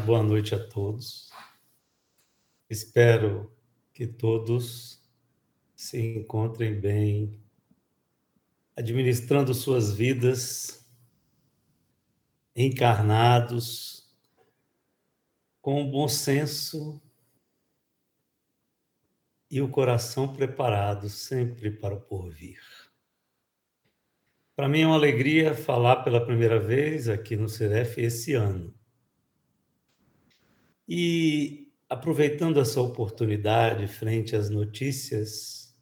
boa noite a todos. Espero que todos se encontrem bem, administrando suas vidas, encarnados, com bom senso e o coração preparado sempre para o porvir. Para mim é uma alegria falar pela primeira vez aqui no Ceref esse ano e aproveitando essa oportunidade frente às notícias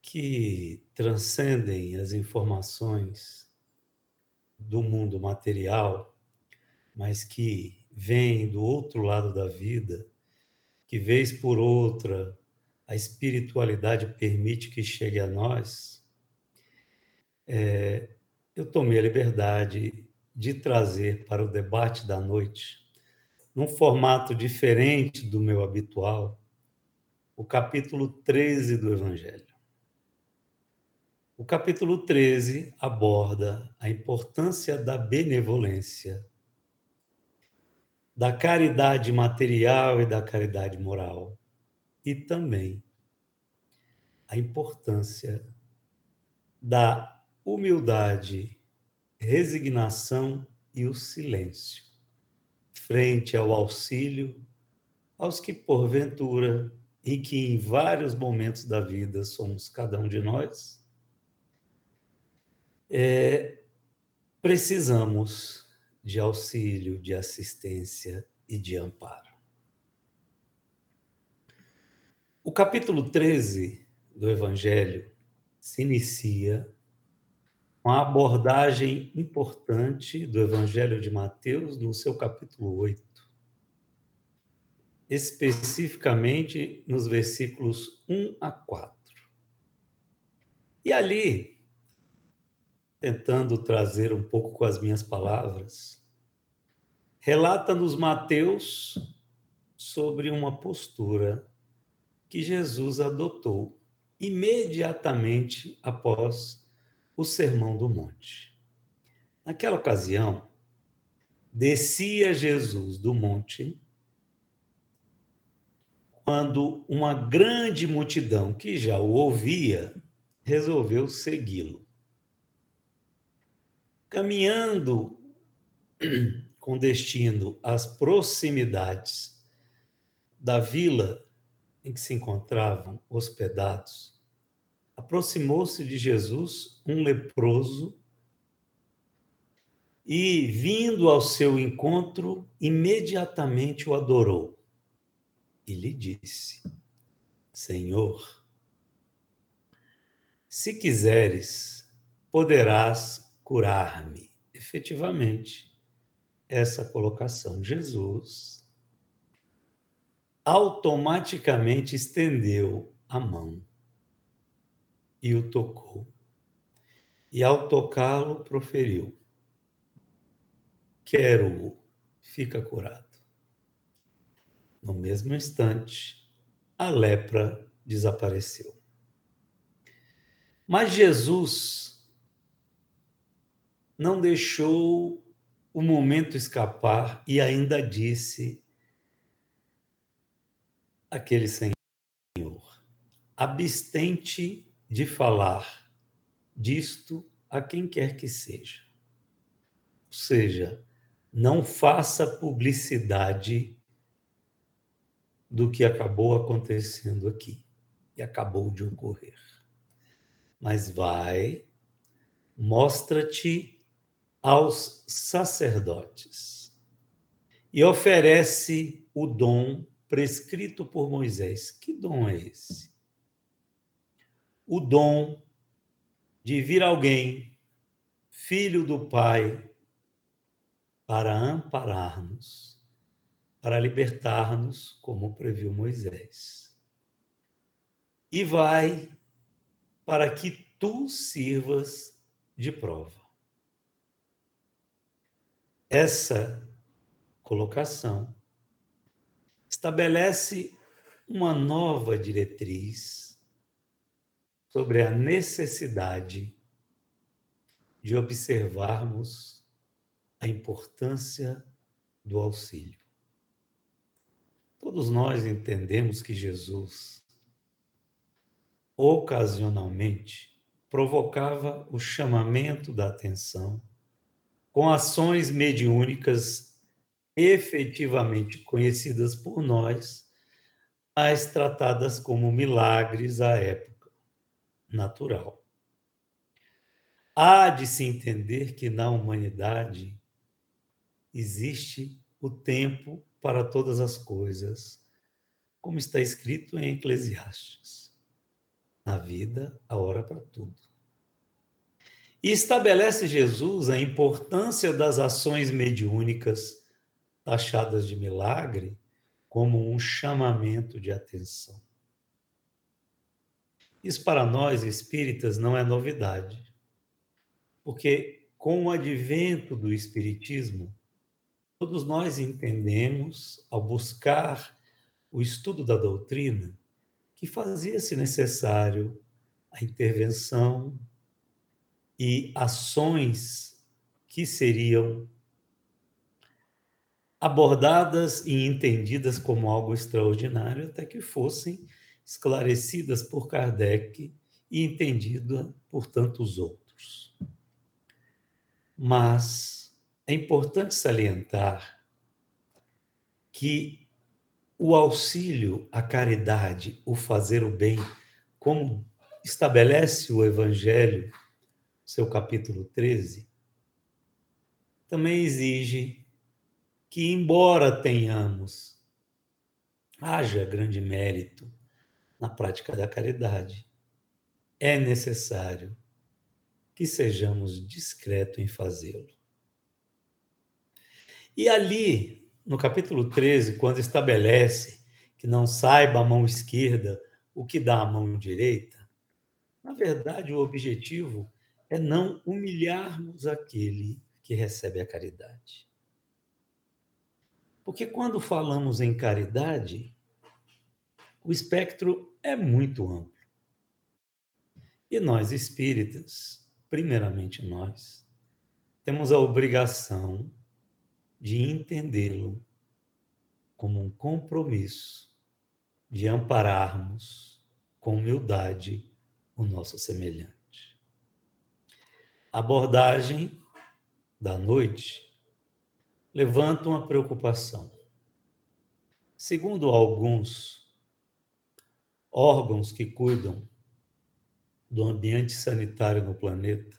que transcendem as informações do mundo material, mas que vêm do outro lado da vida, que vez por outra a espiritualidade permite que chegue a nós, é, eu tomei a liberdade de trazer para o debate da noite num formato diferente do meu habitual, o capítulo 13 do Evangelho. O capítulo 13 aborda a importância da benevolência, da caridade material e da caridade moral, e também a importância da humildade, resignação e o silêncio frente ao auxílio aos que, porventura, e que em vários momentos da vida somos cada um de nós, é, precisamos de auxílio, de assistência e de amparo. O capítulo 13 do Evangelho se inicia uma abordagem importante do Evangelho de Mateus no seu capítulo 8. Especificamente nos versículos 1 a 4. E ali, tentando trazer um pouco com as minhas palavras, relata-nos Mateus sobre uma postura que Jesus adotou imediatamente após o Sermão do Monte. Naquela ocasião, descia Jesus do monte quando uma grande multidão que já o ouvia resolveu segui-lo. Caminhando com destino às proximidades da vila em que se encontravam hospedados, aproximou-se de Jesus um leproso e, vindo ao seu encontro, imediatamente o adorou e lhe disse: Senhor, se quiseres, poderás curar-me. Efetivamente, essa colocação, Jesus automaticamente estendeu a mão e o tocou. E ao tocá-lo, proferiu: Quero-o, fica curado. No mesmo instante, a lepra desapareceu. Mas Jesus não deixou o momento escapar e ainda disse aquele Senhor: abstente de falar disto a quem quer que seja. Ou seja, não faça publicidade do que acabou acontecendo aqui e acabou de ocorrer. Mas vai, mostra-te aos sacerdotes e oferece o dom prescrito por Moisés. Que dom é esse? O dom de vir alguém, filho do Pai, para amparar-nos, para libertar-nos, como previu Moisés. E vai para que tu sirvas de prova. Essa colocação estabelece uma nova diretriz sobre a necessidade de observarmos a importância do auxílio. Todos nós entendemos que Jesus, ocasionalmente, provocava o chamamento da atenção com ações mediúnicas efetivamente conhecidas por nós, mas tratadas como milagres à época natural. Há de se entender que na humanidade existe o tempo para todas as coisas, como está escrito em Eclesiastes. Na vida, a hora para tudo. E estabelece Jesus a importância das ações mediúnicas taxadas de milagre como um chamamento de atenção. Isso para nós espíritas não é novidade, porque com o advento do espiritismo, todos nós entendemos, ao buscar o estudo da doutrina, que fazia-se necessário a intervenção e ações que seriam abordadas e entendidas como algo extraordinário até que fossem esclarecidas por Kardec e entendidas por tantos outros. Mas é importante salientar que o auxílio, a caridade, o fazer o bem, como estabelece o Evangelho seu capítulo 13, também exige que, embora tenhamos, haja grande mérito na prática da caridade, é necessário que sejamos discretos em fazê-lo. E ali, no capítulo 13, quando estabelece que não saiba a mão esquerda o que dá a mão direita, na verdade, o objetivo é não humilharmos aquele que recebe a caridade. Porque quando falamos em caridade, o espectro é muito amplo. E nós espíritas, primeiramente nós, temos a obrigação de entendê-lo como um compromisso de ampararmos com humildade o nosso semelhante abordagem da noite levanta uma preocupação. Segundo alguns órgãos que cuidam do ambiente sanitário no planeta,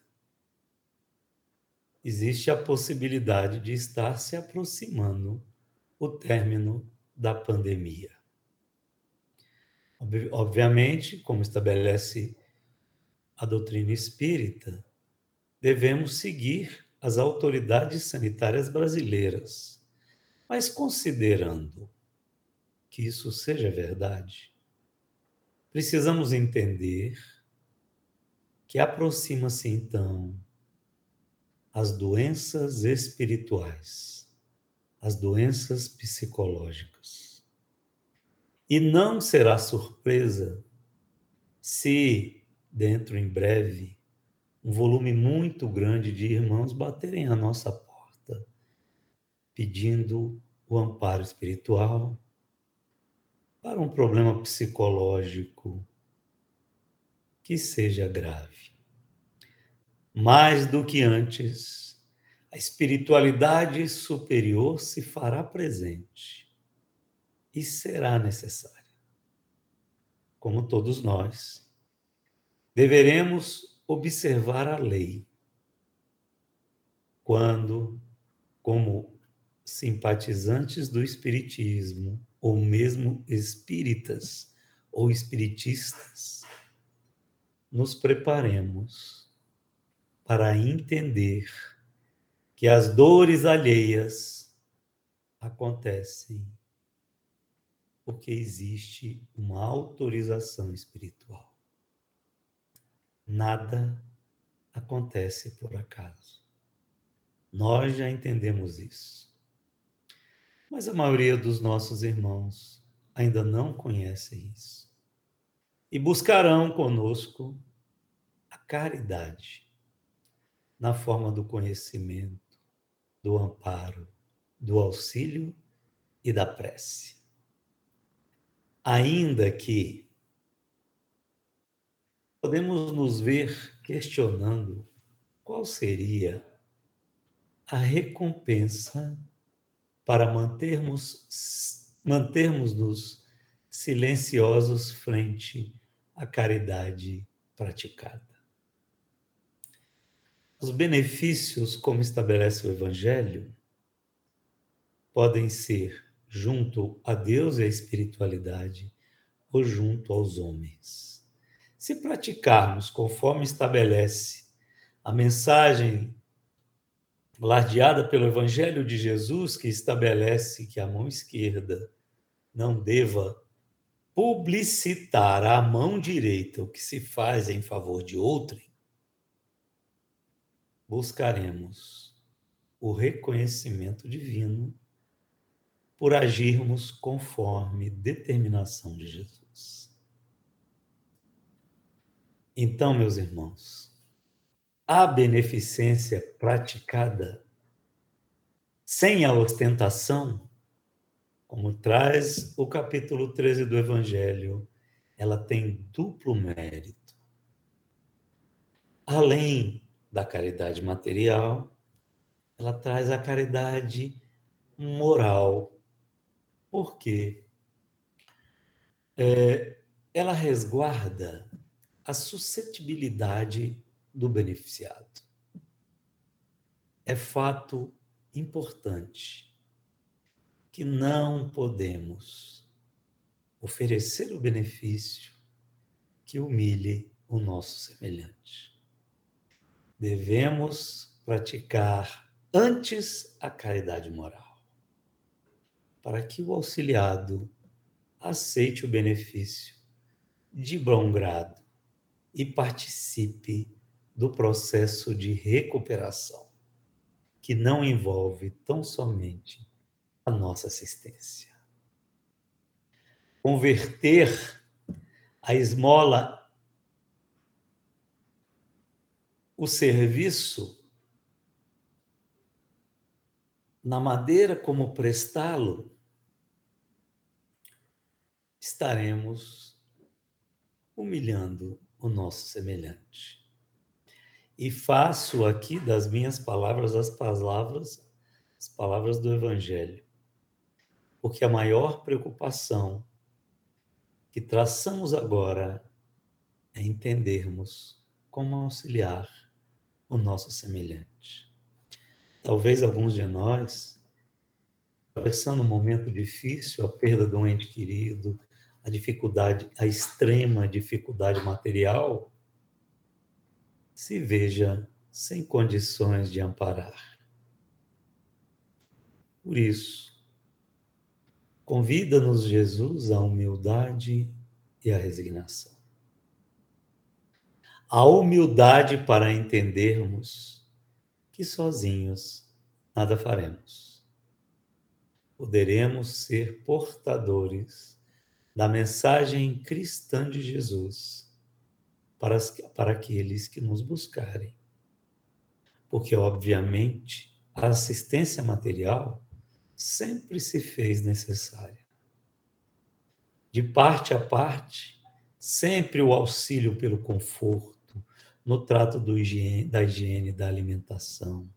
existe a possibilidade de estar se aproximando o término da pandemia. Obviamente, como estabelece a doutrina espírita, devemos seguir as autoridades sanitárias brasileiras. Mas considerando que isso seja verdade, precisamos entender que aproxima-se então as doenças espirituais, as doenças psicológicas. E não será surpresa se, dentro em breve, um volume muito grande de irmãos baterem a nossa porta, pedindo o amparo espiritual para um problema psicológico que seja grave. Mais do que antes, a espiritualidade superior se fará presente e será necessária. Como todos nós, deveremos observar a lei. Quando, como simpatizantes do Espiritismo, ou mesmo espíritas ou espiritistas, nos preparemos para entender que as dores alheias acontecem porque existe uma autorização espiritual. Nada acontece por acaso. Nós já entendemos isso. Mas a maioria dos nossos irmãos ainda não conhece isso. E buscarão conosco a caridade na forma do conhecimento, do amparo, do auxílio e da prece. Ainda que podemos nos ver questionando qual seria a recompensa para mantermos mantermos-nos silenciosos frente à caridade praticada. Os benefícios, como estabelece o Evangelho, podem ser junto a Deus e à espiritualidade ou junto aos homens. Se praticarmos conforme estabelece a mensagem ladeada pelo Evangelho de Jesus, que estabelece que a mão esquerda não deva publicitar à mão direita o que se faz em favor de outrem, buscaremos o reconhecimento divino por agirmos conforme determinação de Jesus. Então, meus irmãos, a beneficência praticada sem a ostentação, como traz o capítulo 13 do Evangelho, ela tem duplo mérito. Além da caridade material, ela traz a caridade moral porque é, ela resguarda a suscetibilidade do beneficiado. É fato importante que não podemos oferecer o benefício que humilhe o nosso semelhante. Devemos praticar antes a caridade moral para que o auxiliado aceite o benefício de bom grado e participe do processo de recuperação, que não envolve tão somente a nossa assistência. Converter a esmola, o serviço, na maneira como prestá-lo, estaremos humilhando o nosso semelhante. E faço aqui das minhas palavras as palavras, as palavras do Evangelho, porque a maior preocupação que traçamos agora é entendermos como auxiliar o nosso semelhante. Talvez alguns de nós, atravessando um momento difícil, a perda de um ente querido, a dificuldade, a extrema dificuldade material, se veja sem condições de amparar. Por isso, convida-nos Jesus à humildade e à resignação. A humildade para entendermos que sozinhos nada faremos. Poderemos ser portadores da mensagem cristã de Jesus para, para aqueles que nos buscarem. Porque, obviamente, a assistência material sempre se fez necessária. De parte a parte, sempre o auxílio pelo conforto, no trato higiene, da higiene da alimentação,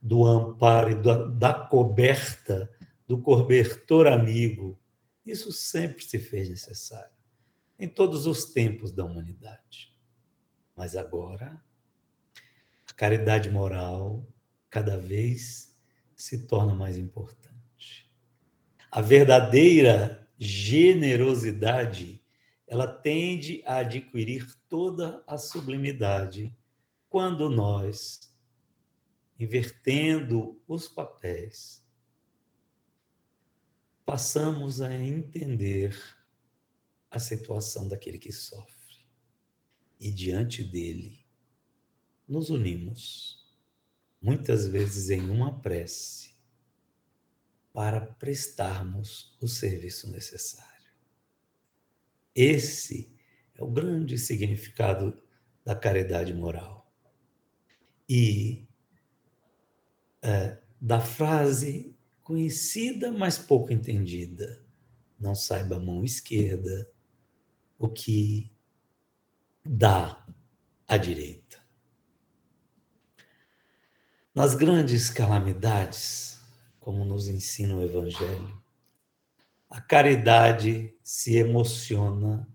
do amparo e da, da coberta, do cobertor amigo, isso sempre se fez necessário, em todos os tempos da humanidade. Mas agora, a caridade moral cada vez se torna mais importante. A verdadeira generosidade, ela tende a adquirir toda a sublimidade quando nós, invertendo os papéis, passamos a entender a situação daquele que sofre. E diante dele, nos unimos, muitas vezes em uma prece, para prestarmos o serviço necessário. Esse é o grande significado da caridade moral. E é, da frase conhecida, mas pouco entendida. Não saiba a mão esquerda o que dá à direita. Nas grandes calamidades, como nos ensina o Evangelho, a caridade se emociona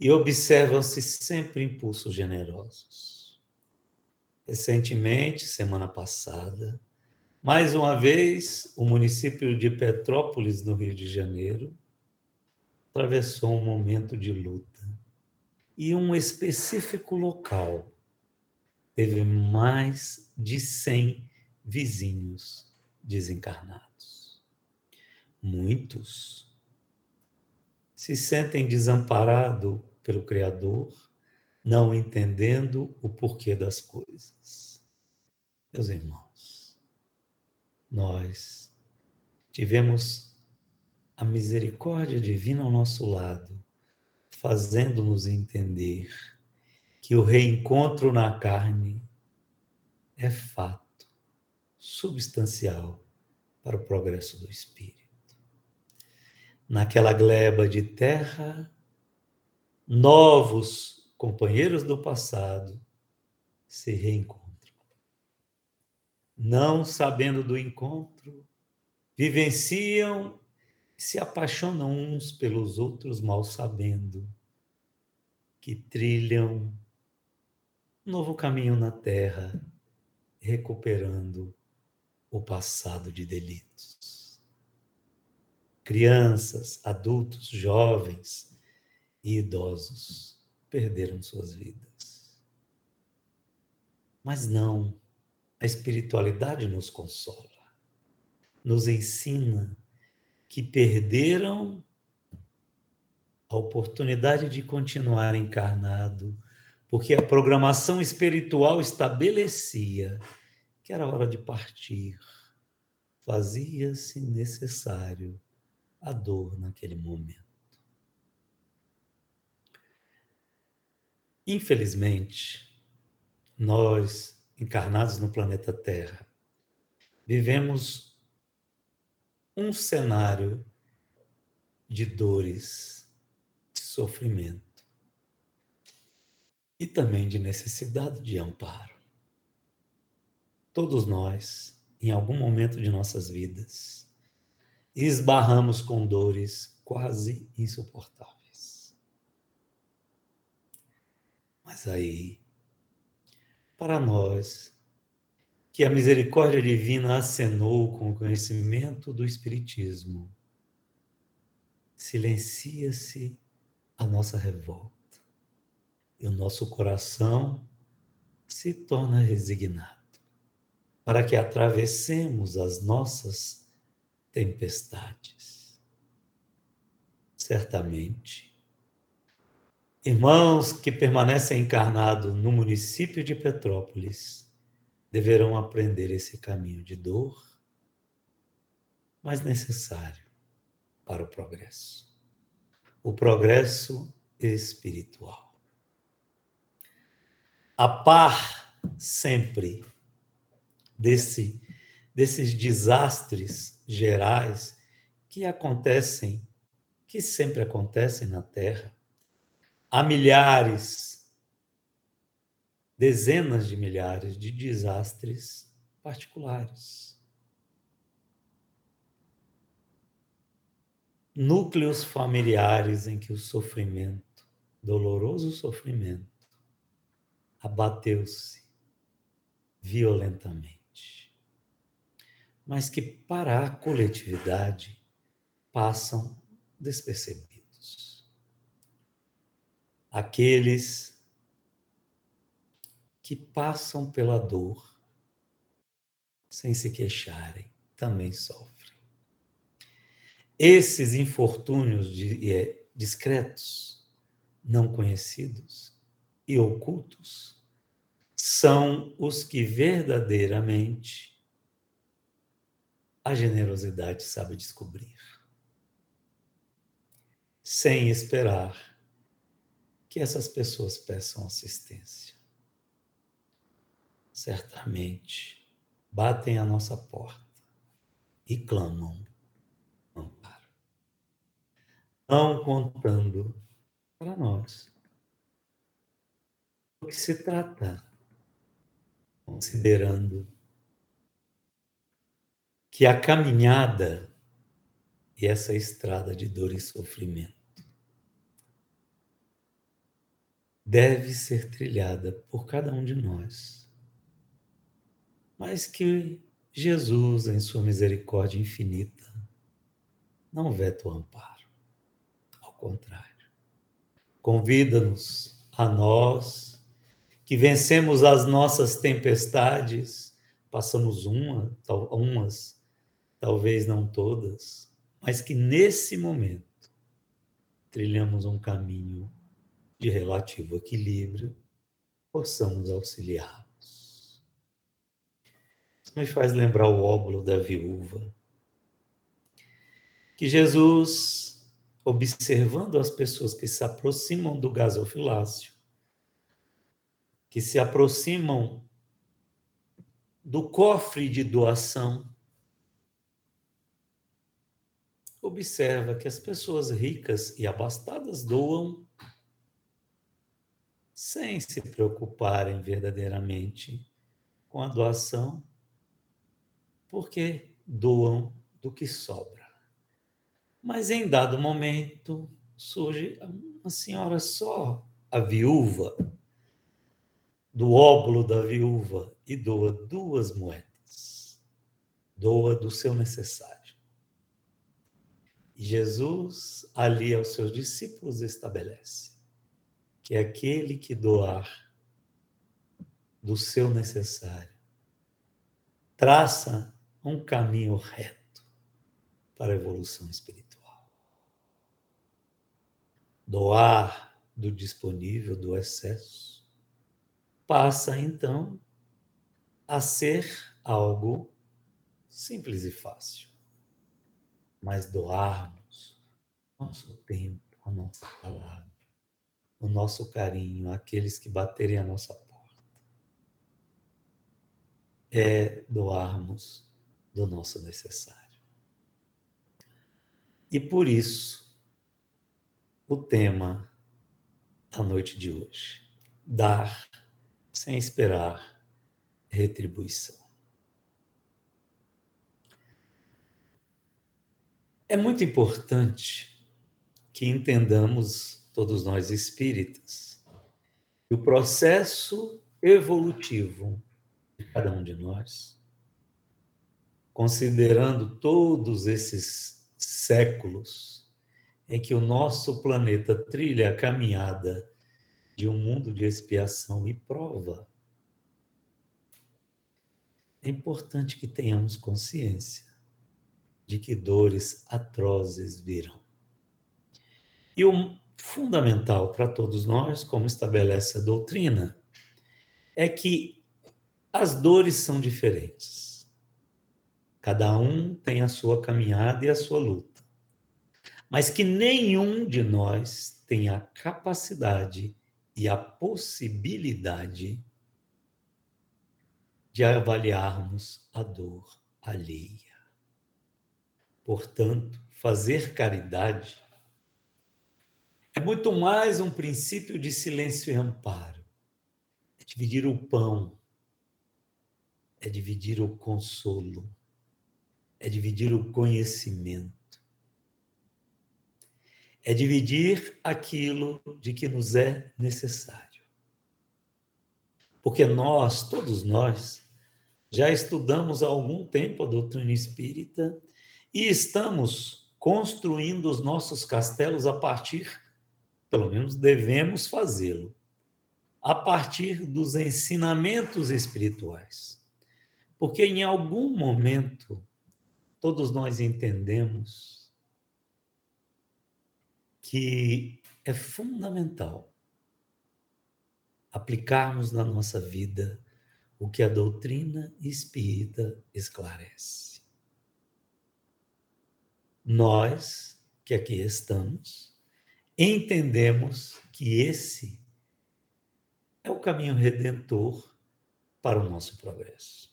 e observam-se sempre impulsos generosos. Recentemente, semana passada, mais uma vez, o município de Petrópolis, no Rio de Janeiro, atravessou um momento de luta. E um específico local teve mais de 100 vizinhos desencarnados. Muitos se sentem desamparados pelo Criador, não entendendo o porquê das coisas. Meus irmãos, nós tivemos a misericórdia divina ao nosso lado, fazendo-nos entender que o reencontro na carne é fato substancial para o progresso do espírito. Naquela gleba de terra, novos companheiros do passado se reencontram. Não sabendo do encontro, vivenciam se apaixonam uns pelos outros, mal sabendo que trilham um novo caminho na terra, recuperando o passado de delitos. Crianças, adultos, jovens, e idosos perderam suas vidas. Mas não, a espiritualidade nos consola, nos ensina que perderam a oportunidade de continuar encarnado, porque a programação espiritual estabelecia que era hora de partir. Fazia-se necessário a dor naquele momento. Infelizmente, nós, encarnados no planeta Terra, vivemos um cenário de dores, de sofrimento e também de necessidade de amparo. Todos nós, em algum momento de nossas vidas, esbarramos com dores quase insuportáveis. Mas aí, para nós, que a misericórdia divina acenou com o conhecimento do Espiritismo, silencia-se a nossa revolta e o nosso coração se torna resignado para que atravessemos as nossas tempestades. Certamente, Irmãos que permanecem encarnados no município de Petrópolis deverão aprender esse caminho de dor, mas necessário para o progresso. O progresso espiritual. A par sempre desse, desses desastres gerais que acontecem, que sempre acontecem na Terra, há milhares, dezenas de milhares de desastres particulares. Núcleos familiares em que o sofrimento, doloroso sofrimento, abateu-se violentamente, mas que para a coletividade passam despercebidos aqueles que passam pela dor sem se queixarem também sofrem. Esses infortúnios é, discretos, não conhecidos e ocultos são os que verdadeiramente a generosidade sabe descobrir, sem esperar que essas pessoas peçam assistência. Certamente batem a nossa porta e clamam amparo. Não contando para nós o que se trata, considerando que a caminhada e essa estrada de dor e sofrimento deve ser trilhada por cada um de nós, mas que Jesus, em sua misericórdia infinita, não veta o amparo, ao contrário, convida-nos a nós que vencemos as nossas tempestades, passamos uma, umas talvez não todas, mas que nesse momento trilhamos um caminho de relativo equilíbrio, possamos auxiliá-los. Isso me faz lembrar o óbolo da viúva, que Jesus, observando as pessoas que se aproximam do gasofilácio, que se aproximam do cofre de doação, observa que as pessoas ricas e abastadas doam sem se preocuparem verdadeiramente com a doação, porque doam do que sobra. Mas em dado momento surge uma senhora só, a viúva, do óbolo da viúva, e doa duas moedas. Doa do seu necessário. Jesus, ali aos seus discípulos, estabelece que aquele que doar do seu necessário traça um caminho reto para a evolução espiritual. Doar do disponível, do excesso, passa então a ser algo simples e fácil mas doarmos nosso tempo, a nossa palavra, o nosso carinho àqueles que baterem a nossa porta. É doarmos do nosso necessário. E por isso, o tema da noite de hoje: dar sem esperar retribuição. É muito importante que entendamos, todos nós espíritas, que o processo evolutivo de cada um de nós, considerando todos esses séculos em que o nosso planeta trilha a caminhada de um mundo de expiação e prova, é importante que tenhamos consciência de que dores atrozes virão. E o fundamental para todos nós, como estabelece a doutrina, é que as dores são diferentes. Cada um tem a sua caminhada e a sua luta. Mas que nenhum de nós tem a capacidade e a possibilidade de avaliarmos a dor alheia. Portanto, fazer caridade é muito mais um princípio de silêncio e amparo. É dividir o pão, é dividir o consolo, é dividir o conhecimento, é dividir aquilo de que nos é necessário. Porque nós, todos nós, já estudamos há algum tempo a doutrina espírita e estamos construindo os nossos castelos a partir, pelo menos devemos fazê-lo, a partir dos ensinamentos espirituais. Porque em algum momento todos nós entendemos que é fundamental aplicarmos na nossa vida o que a doutrina espírita esclarece nós que aqui estamos entendemos que esse é o caminho redentor para o nosso progresso.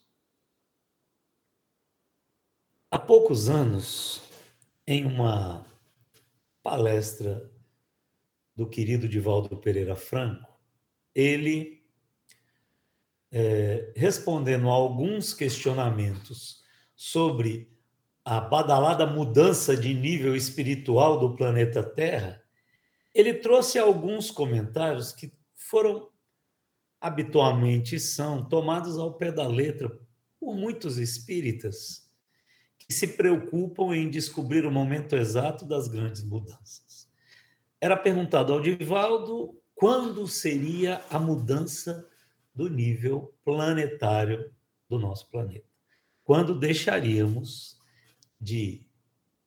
Há poucos anos, em uma palestra do querido Divaldo Pereira Franco, ele, é, respondendo a alguns questionamentos sobre a badalada mudança de nível espiritual do planeta Terra, ele trouxe alguns comentários que foram habitualmente são tomados ao pé da letra por muitos espíritas que se preocupam em descobrir o momento exato das grandes mudanças. Era perguntado ao Divaldo quando seria a mudança do nível planetário do nosso planeta. Quando deixaríamos de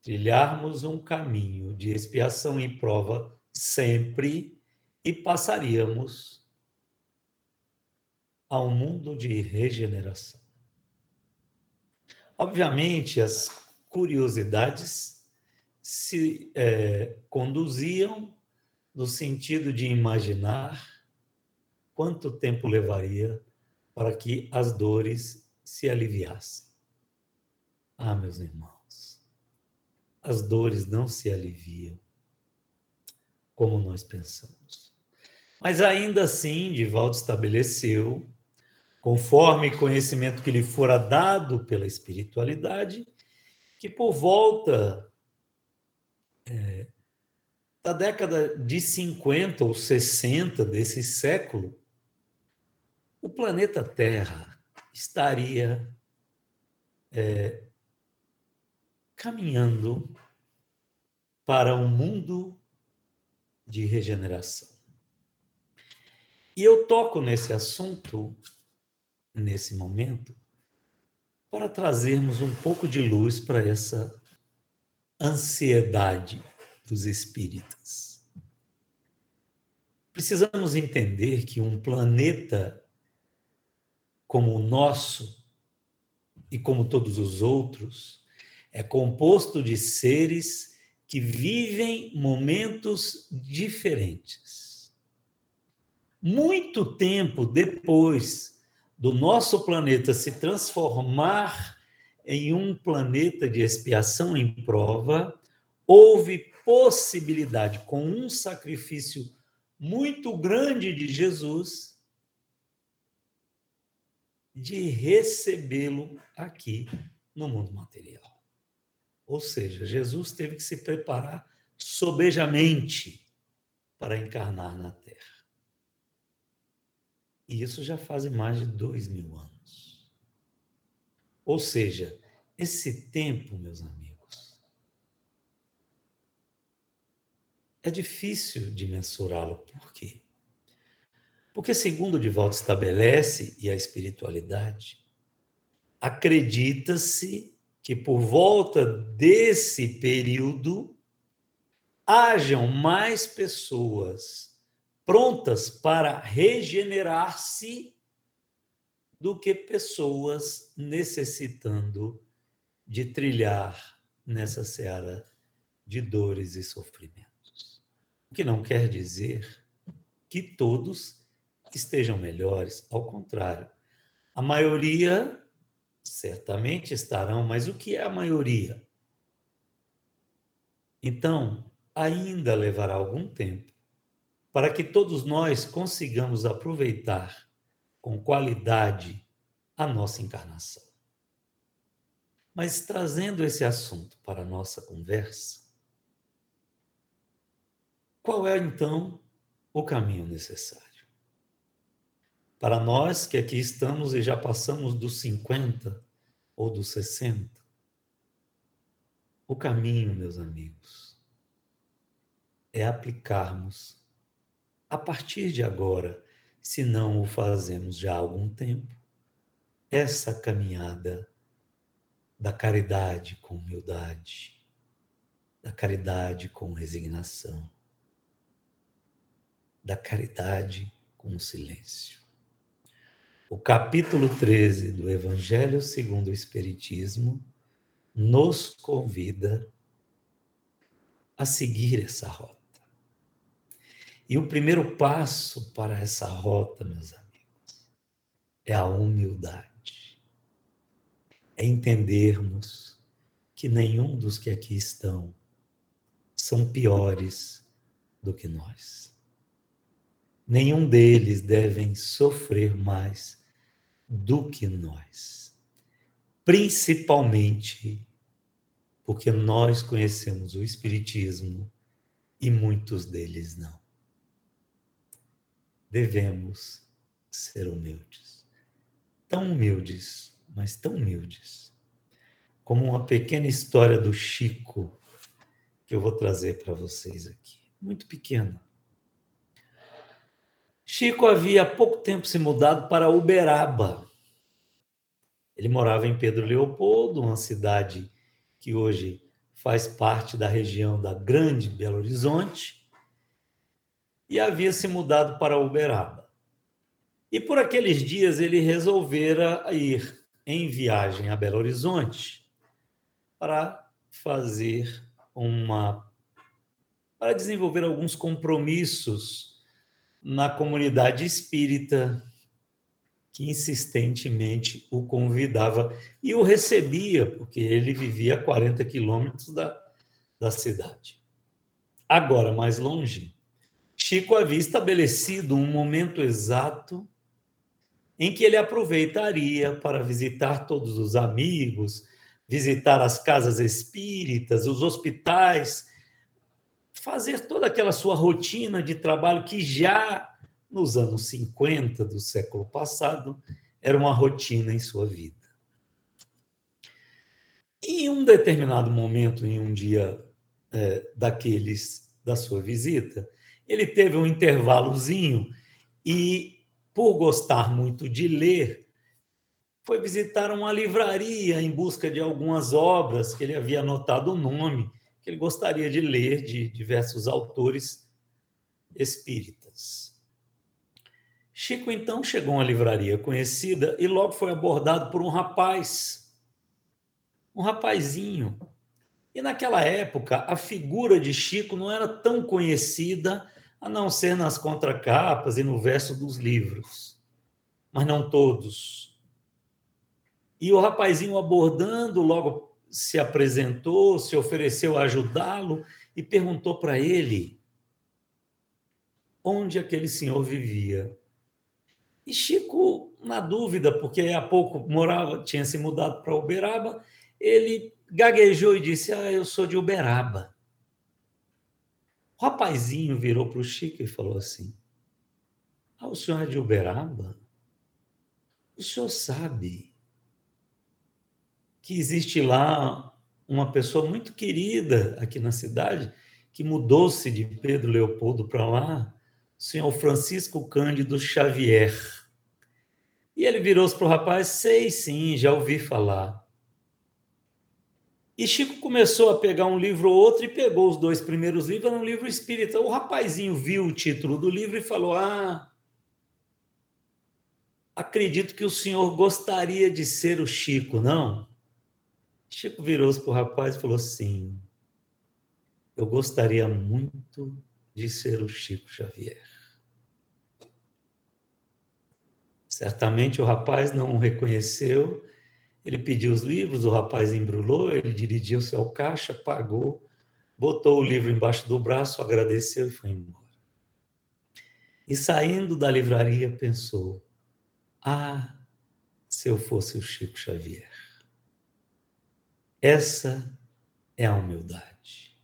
trilharmos um caminho de expiação e prova sempre e passaríamos a um mundo de regeneração. Obviamente, as curiosidades se é, conduziam no sentido de imaginar quanto tempo levaria para que as dores se aliviassem. Ah, meus irmãos, as dores não se aliviam como nós pensamos. Mas ainda assim, Divaldo estabeleceu, conforme conhecimento que lhe fora dado pela espiritualidade, que por volta é, da década de 50 ou 60 desse século, o planeta Terra estaria é, caminhando para um mundo de regeneração. E eu toco nesse assunto, nesse momento, para trazermos um pouco de luz para essa ansiedade dos espíritas. Precisamos entender que um planeta como o nosso e como todos os outros é composto de seres que vivem momentos diferentes. Muito tempo depois do nosso planeta se transformar em um planeta de expiação em prova, houve possibilidade, com um sacrifício muito grande de Jesus, de recebê-lo aqui no mundo material. Ou seja, Jesus teve que se preparar sobejamente para encarnar na Terra. E isso já faz mais de dois mil anos. Ou seja, esse tempo, meus amigos, é difícil de mensurá-lo. Por quê? Porque, segundo Divaldo estabelece, e a espiritualidade, acredita-se que por volta desse período hajam mais pessoas prontas para regenerar-se do que pessoas necessitando de trilhar nessa seara de dores e sofrimentos. O que não quer dizer que todos estejam melhores, ao contrário. A maioria Certamente estarão, mas o que é a maioria? Então, ainda levará algum tempo para que todos nós consigamos aproveitar com qualidade a nossa encarnação. Mas trazendo esse assunto para a nossa conversa, qual é então o caminho necessário? Para nós que aqui estamos e já passamos dos 50 ou dos 60, o caminho, meus amigos, é aplicarmos a partir de agora, se não o fazemos já há algum tempo, essa caminhada da caridade com humildade, da caridade com resignação, da caridade com silêncio. O capítulo 13 do Evangelho segundo o Espiritismo nos convida a seguir essa rota. E o primeiro passo para essa rota, meus amigos, é a humildade. É entendermos que nenhum dos que aqui estão são piores do que nós. Nenhum deles devem sofrer mais do que nós. Principalmente porque nós conhecemos o Espiritismo e muitos deles não. Devemos ser humildes. Tão humildes, mas tão humildes, como uma pequena história do Chico que eu vou trazer para vocês aqui. Muito pequena. Chico havia há pouco tempo se mudado para Uberaba. Ele morava em Pedro Leopoldo, uma cidade que hoje faz parte da região da Grande Belo Horizonte, e havia se mudado para Uberaba. E por aqueles dias ele resolvera ir em viagem a Belo Horizonte para fazer uma para desenvolver alguns compromissos na comunidade espírita que insistentemente o convidava e o recebia, porque ele vivia a 40 quilômetros da, da cidade. Agora, mais longe, Chico havia estabelecido um momento exato em que ele aproveitaria para visitar todos os amigos, visitar as casas espíritas, os hospitais, fazer toda aquela sua rotina de trabalho que já nos anos 50 do século passado, era uma rotina em sua vida. Em um determinado momento, em um dia é, daqueles da sua visita, ele teve um intervalozinho e, por gostar muito de ler, foi visitar uma livraria em busca de algumas obras que ele havia anotado o nome, que ele gostaria de ler de diversos autores espíritas. Chico então chegou a uma livraria conhecida e logo foi abordado por um rapaz, um rapazinho. E naquela época a figura de Chico não era tão conhecida, a não ser nas contracapas e no verso dos livros, mas não todos. E o rapazinho abordando logo se apresentou, se ofereceu a ajudá-lo e perguntou para ele onde aquele senhor vivia. E Chico, na dúvida, porque há pouco morava, tinha se mudado para Uberaba, ele gaguejou e disse: Ah, eu sou de Uberaba. O rapazinho virou para o Chico e falou assim: Ah, o senhor é de Uberaba? O senhor sabe que existe lá uma pessoa muito querida aqui na cidade que mudou-se de Pedro Leopoldo para lá senhor Francisco Cândido Xavier. E ele virou-se para o rapaz: Sei sim, já ouvi falar. E Chico começou a pegar um livro ou outro e pegou os dois primeiros livros, era um livro espírita. O rapazinho viu o título do livro e falou: Ah, acredito que o senhor gostaria de ser o Chico, não? Chico virou-se para o rapaz e falou: Sim, eu gostaria muito de ser o Chico Xavier. Certamente o rapaz não o reconheceu, ele pediu os livros, o rapaz embrulhou, ele dirigiu-se ao caixa, pagou, botou o livro embaixo do braço, agradeceu e foi embora. E saindo da livraria, pensou: Ah, se eu fosse o Chico Xavier. Essa é a humildade.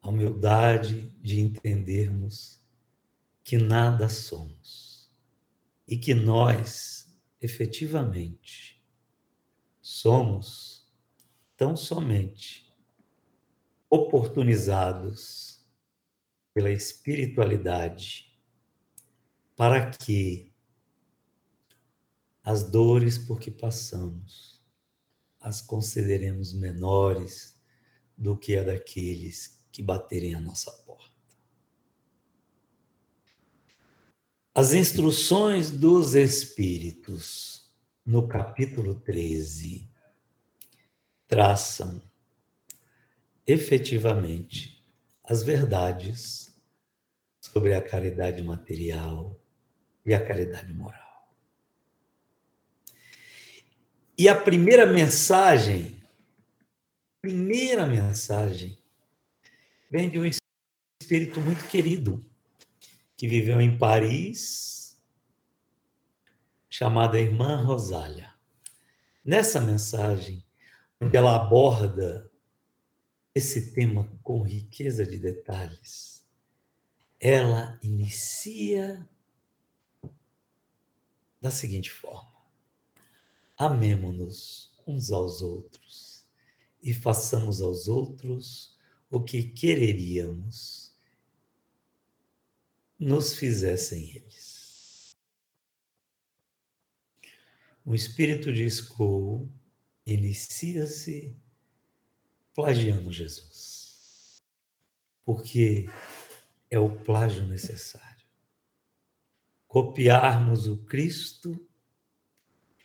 A humildade de entendermos que nada somos e que nós, efetivamente, somos tão somente oportunizados pela espiritualidade para que as dores por que passamos as consideremos menores do que a daqueles que baterem a nossa porta. As instruções dos Espíritos, no capítulo 13, traçam efetivamente as verdades sobre a caridade material e a caridade moral. E a primeira mensagem primeira mensagem vem de um espírito muito querido que viveu em Paris, chamada Irmã Rosália. Nessa mensagem, onde ela aborda esse tema com riqueza de detalhes, ela inicia da seguinte forma: Amemo-nos uns aos outros e façamos aos outros o que quereríamos nos fizessem eles. O espírito de Skoll inicia-se plagiando Jesus. Porque é o plágio necessário. Copiarmos o Cristo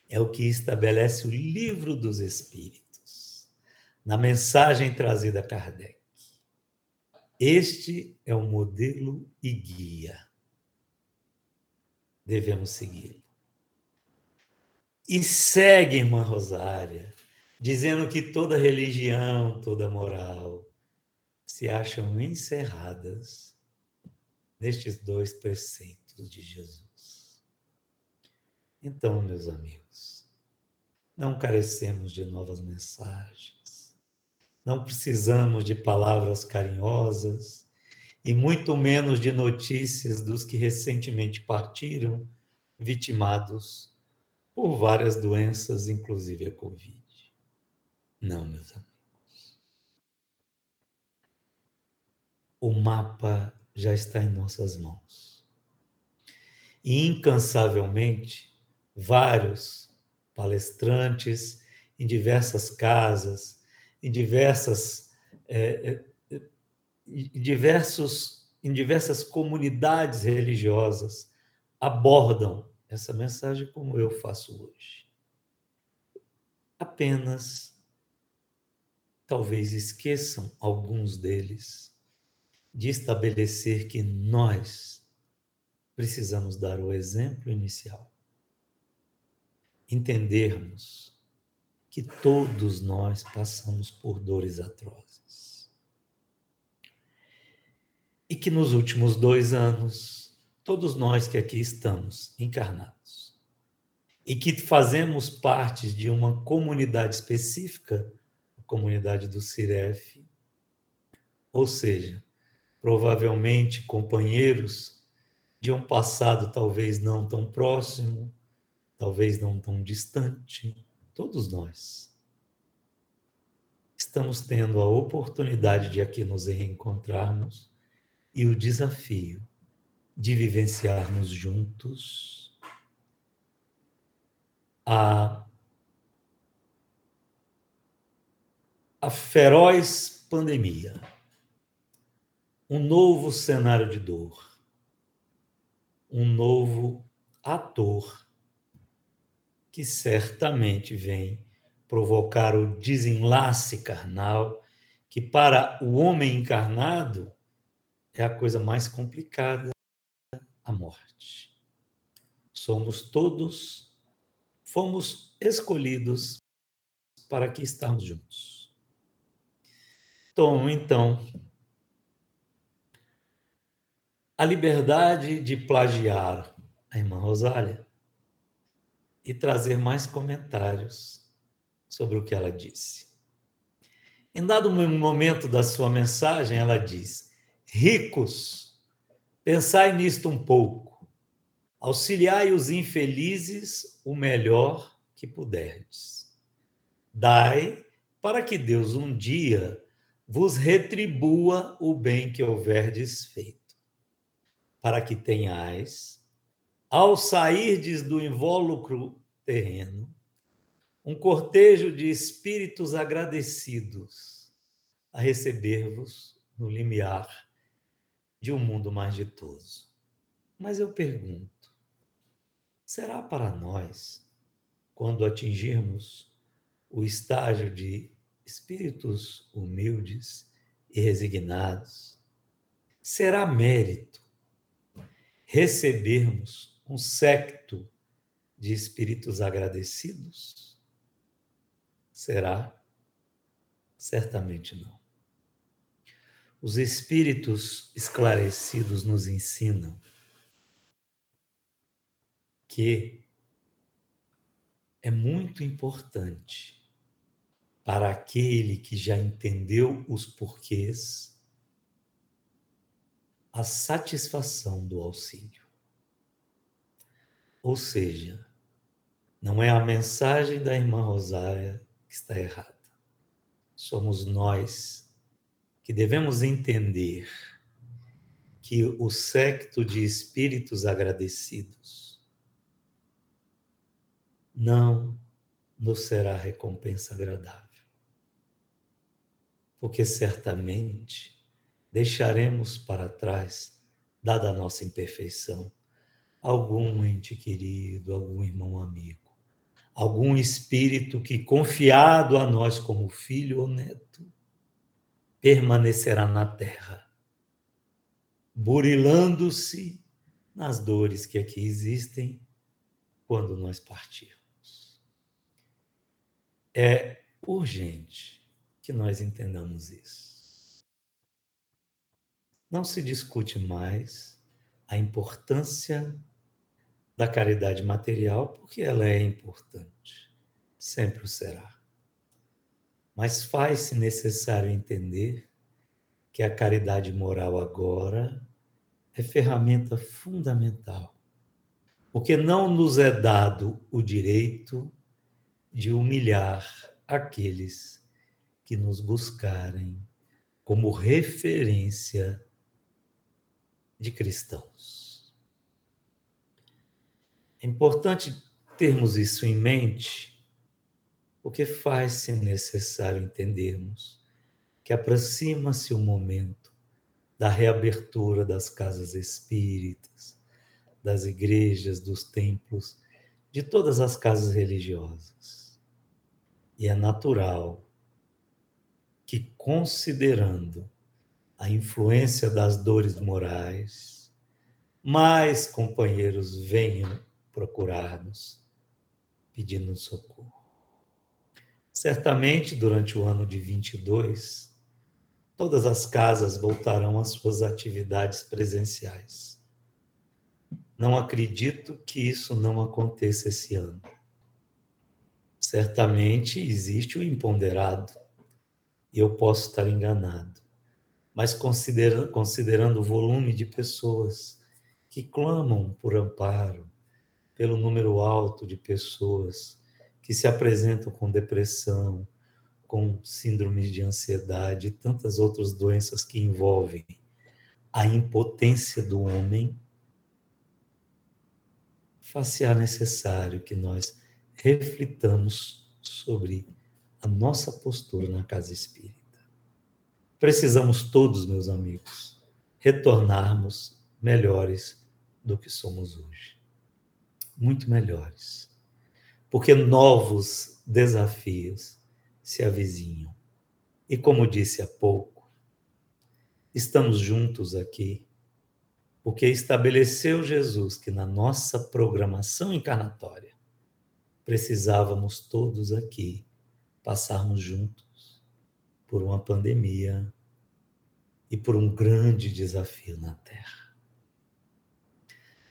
é o que estabelece o livro dos Espíritos, na mensagem trazida a Kardec. Este é o modelo e guia. Devemos segui-lo. E segue, irmã Rosária, dizendo que toda religião, toda moral se acham encerradas nestes dois preceitos de Jesus. Então, meus amigos, não carecemos de novas mensagens, não precisamos de palavras carinhosas e muito menos de notícias dos que recentemente partiram, vitimados por várias doenças, inclusive a Covid. Não, meus amigos. O mapa já está em nossas mãos. E incansavelmente, vários palestrantes em diversas casas, em diversas, é, é, em diversos, em diversas comunidades religiosas abordam essa mensagem como eu faço hoje. Apenas talvez esqueçam alguns deles de estabelecer que nós precisamos dar o exemplo inicial. Entendermos que todos nós passamos por dores atrozes. E que nos últimos dois anos, todos nós que aqui estamos encarnados, e que fazemos parte de uma comunidade específica comunidade do Ciref, ou seja, provavelmente companheiros de um passado talvez não tão próximo, talvez não tão distante, todos nós. Estamos tendo a oportunidade de aqui nos reencontrarmos e o desafio de vivenciarmos juntos a a feroz pandemia, um novo cenário de dor, um novo ator que certamente vem provocar o desenlace carnal, que para o homem encarnado é a coisa mais complicada, a morte. Somos todos, fomos escolhidos para que estamos juntos. Tomo, então, a liberdade de plagiar a irmã Rosália e trazer mais comentários sobre o que ela disse. Em dado momento da sua mensagem, ela diz: Ricos, pensai nisto um pouco, auxiliai os infelizes o melhor que puderdes. Dai para que Deus um dia vos retribua o bem que houverdes feito, para que tenhais, ao sairdes do invólucro terreno, um cortejo de espíritos agradecidos a receber-vos no limiar de um mundo mais ditoso. Mas eu pergunto, será para nós, quando atingirmos o estágio de espíritos humildes e resignados, será mérito recebermos um secto de espíritos agradecidos? Será? Certamente não. Os espíritos esclarecidos nos ensinam que é muito importante para aquele que já entendeu os porquês a satisfação do auxílio. Ou seja, não é a mensagem da irmã Rosária que está errada. Somos nós que devemos entender que o secto de espíritos agradecidos não nos será recompensa agradável. Porque certamente deixaremos para trás, dada a nossa imperfeição, algum ente querido, algum irmão amigo, algum espírito que, confiado a nós como filho ou neto, permanecerá na terra, burilando-se nas dores que aqui existem quando nós partirmos. É urgente que nós entendamos isso. Não se discute mais a importância da caridade material, porque ela é importante, sempre o será. Mas faz-se necessário entender que a caridade moral agora é ferramenta fundamental, porque não nos é dado o direito de humilhar aqueles que nos buscarem como referência de cristãos. É importante termos isso em mente, porque faz-se necessário entendermos que aproxima-se o momento da reabertura das casas espíritas, das igrejas, dos templos, de todas as casas religiosas. E é natural que, considerando a influência das dores morais, mais companheiros venham procurar-nos pedindo socorro. Certamente, durante o ano de 22, todas as casas voltarão às suas atividades presenciais. Não acredito que isso não aconteça esse ano. Certamente existe o imponderado, e eu posso estar enganado mas considera, considerando o volume de pessoas que clamam por amparo, pelo número alto de pessoas que se apresentam com depressão, com síndromes de ansiedade e tantas outras doenças que envolvem a impotência do homem, faz-se necessário que nós reflitamos sobre a nossa postura na casa espírita. Precisamos todos, meus amigos, retornarmos melhores do que somos hoje. Muito melhores. Porque novos desafios se avizinham. E como disse há pouco, estamos juntos aqui porque estabeleceu Jesus que na nossa programação encarnatória precisávamos todos aqui passarmos juntos por uma pandemia e por um grande desafio na Terra.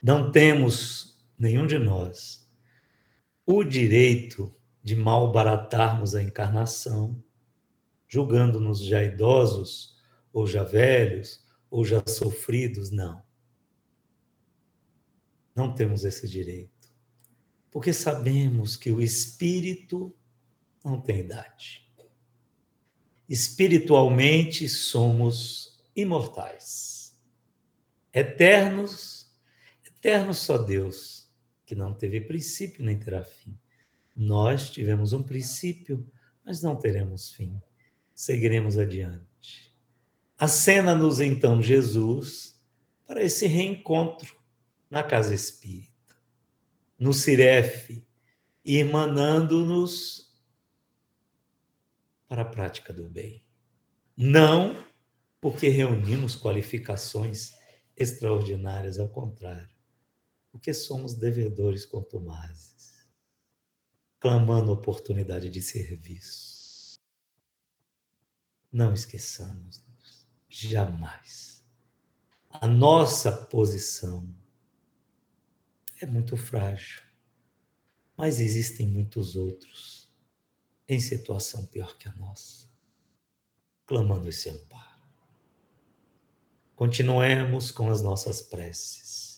Não temos, nenhum de nós, o direito de malbaratarmos a encarnação, julgando-nos já idosos, ou já velhos, ou já sofridos, não. Não temos esse direito. Porque sabemos que o espírito não tem idade espiritualmente somos imortais. Eternos, eterno só Deus, que não teve princípio nem terá fim. Nós tivemos um princípio, mas não teremos fim. Seguiremos adiante. Acena-nos então Jesus para esse reencontro na casa espírita, no Cirefe, emanando-nos para a prática do bem. Não porque reunimos qualificações extraordinárias, ao contrário, porque somos devedores contumazes, clamando oportunidade de serviço. Não esqueçamos, jamais. A nossa posição é muito frágil, mas existem muitos outros em situação pior que a nossa, clamando esse amparo. Continuemos com as nossas preces,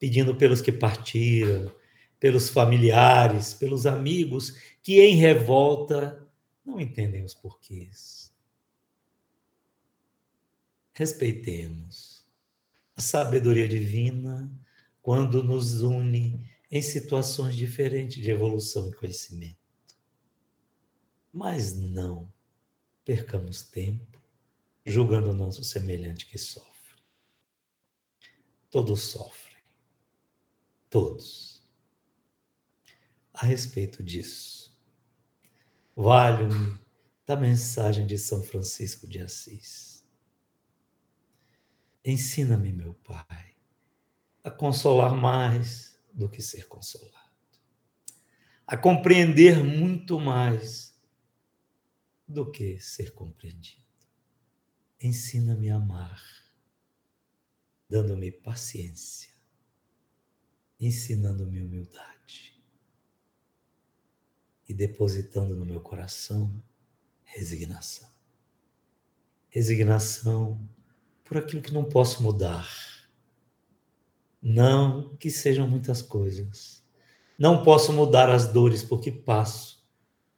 pedindo pelos que partiram, pelos familiares, pelos amigos que em revolta não entendem os porquês. Respeitemos a sabedoria divina quando nos une em situações diferentes de evolução e conhecimento. Mas não percamos tempo julgando o nosso semelhante que sofre. Todos sofrem. Todos. A respeito disso, valho-me da mensagem de São Francisco de Assis. Ensina-me, meu Pai, a consolar mais do que ser consolado, a compreender muito mais do que ser compreendido. Ensina-me a amar dando-me paciência, ensinando-me humildade e depositando no meu coração resignação. Resignação por aquilo que não posso mudar. Não que sejam muitas coisas. Não posso mudar as dores porque passo,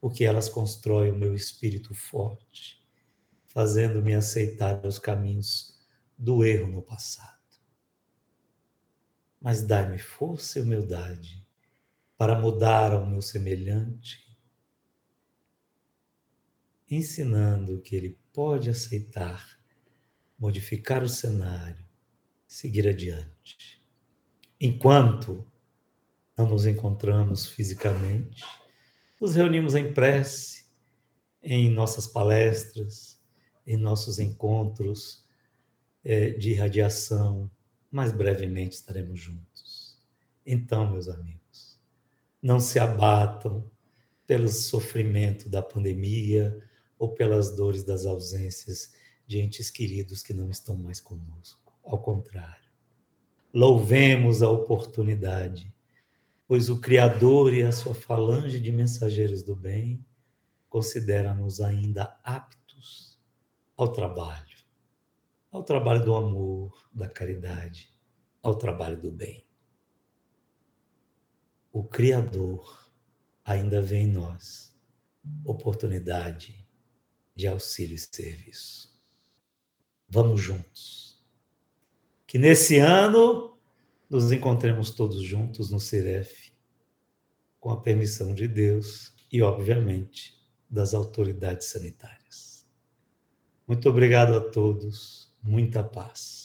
porque elas constroem o meu espírito forte, fazendo-me aceitar os caminhos do erro no passado mas dai-me força e humildade para mudar ao meu semelhante, ensinando que ele pode aceitar, modificar o cenário, seguir adiante. Enquanto não nos encontramos fisicamente, nos reunimos em prece, em nossas palestras, em nossos encontros é, de irradiação, mas brevemente estaremos juntos. Então, meus amigos, não se abatam pelo sofrimento da pandemia ou pelas dores das ausências de entes queridos que não estão mais conosco. Ao contrário, louvemos a oportunidade, pois o Criador e a sua falange de mensageiros do bem consideram-nos ainda aptos ao trabalho ao trabalho do amor, da caridade, ao trabalho do bem. O Criador ainda vê em nós oportunidade de auxílio e serviço. Vamos juntos. Que nesse ano nos encontremos todos juntos no Ciref, com a permissão de Deus e, obviamente, das autoridades sanitárias. Muito obrigado a todos muita paz.